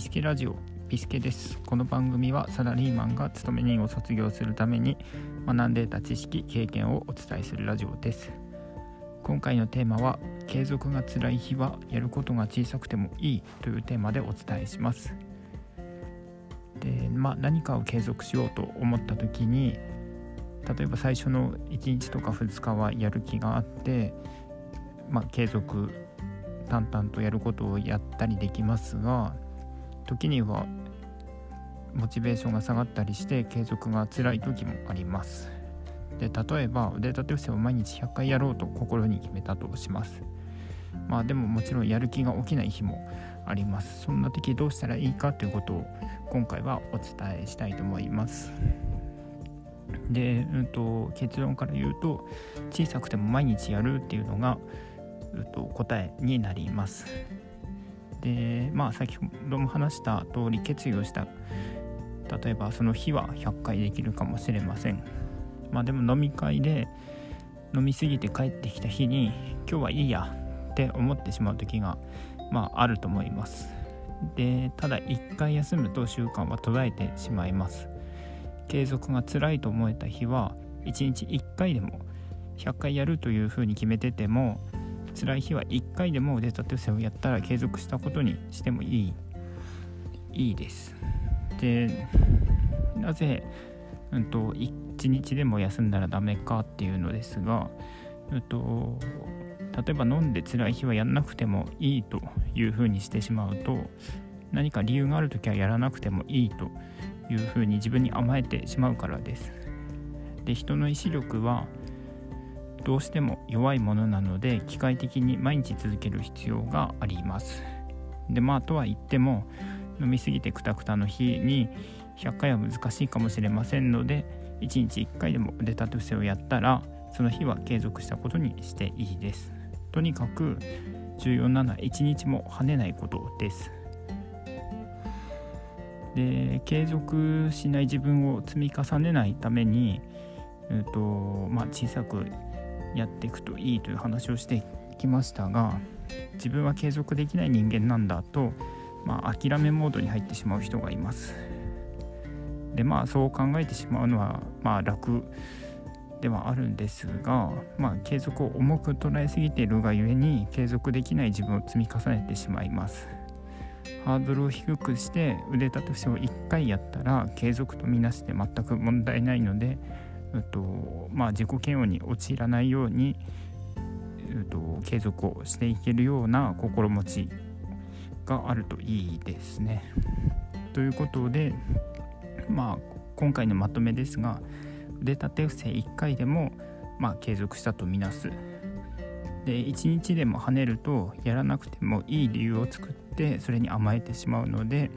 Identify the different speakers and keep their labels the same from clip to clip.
Speaker 1: ピスケラジオピスケです。この番組はサラリーマンが勤め人を卒業するために学んでいた知識経験をお伝えするラジオです。今回のテーマは継続が辛い日はやることが小さくてもいいというテーマでお伝えします。でまあ何かを継続しようと思った時に例えば最初の1日とか2日はやる気があってまあ、継続淡々とやることをやったりできますが時にはモチベーションが下がったりして継続が辛い時もあります。で例えば腕立て伏せを毎日100回やろうと心に決めたとします。まあでももちろんやる気が起きない日もあります。そんな時どうしたらいいかということを今回はお伝えしたいと思います。で、うんと、結論から言うと小さくても毎日やるっていうのがと答えになります。でまあ先ほども話した通り決意をした例えばその日は100回できるかもしれません。まあでも飲み会で飲み過ぎて帰ってきた日に今日はいいやって思ってしまう時がまああると思います。でただ1回休むと習慣は途絶えてしまいます。継続が辛いと思えた日は1日1回でも100回やるというふうに決めてても辛い日は1回でも腕立て伏せをやったら継続したことにしてもいいいいです。でなぜ、うんと、1日でも休んだらダメかっていうのですが、うんと、例えば飲んで辛い日はやらなくてもいいというふうにしてしまうと何か理由がある時はやらなくてもいいというふうに自分に甘えてしまうからです。で人の意志力はどうしても弱いものなので機械的に毎日続ける必要があります。でまあとは言っても飲みすぎてくたくたの日に100回は難しいかもしれませんので1日1回でも腕立て伏せをやったらその日は継続したことにしていいです。とにかく重要なのは1日も跳ねないことです。で継続しない自分を積み重ねないために、えーとまあ、小さくやっていくといいという話をしてきましたが自分は継続できない人間なんだと、まあ、諦めモードに入ってしまう人がいます。でまあそう考えてしまうのはまあ楽ではあるんですが、まあ、継続を重く捉えすぎているがゆえに継続できない自分を積み重ねてしまいます。ハードルを低くして腕立て伏せを1回やったら継続とみなして全く問題ないのでえっとまあ、自己嫌悪に陥らないように、えっと、継続をしていけるような心持ちがあるといいですね。ということで、まあ、今回のまとめですが腕立て伏せ1回でも、まあ、継続したとみなす。で1日でも跳ねるとやらなくてもいい理由を作ってそれに甘えてしまうので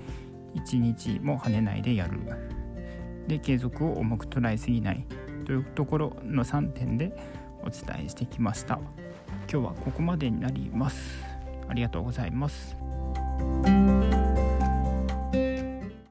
Speaker 1: 1日も跳ねないでやる。で継続を重く捉えすぎないというところの3点でお伝えしてきました。今日はここまでになります。ありがとうございます。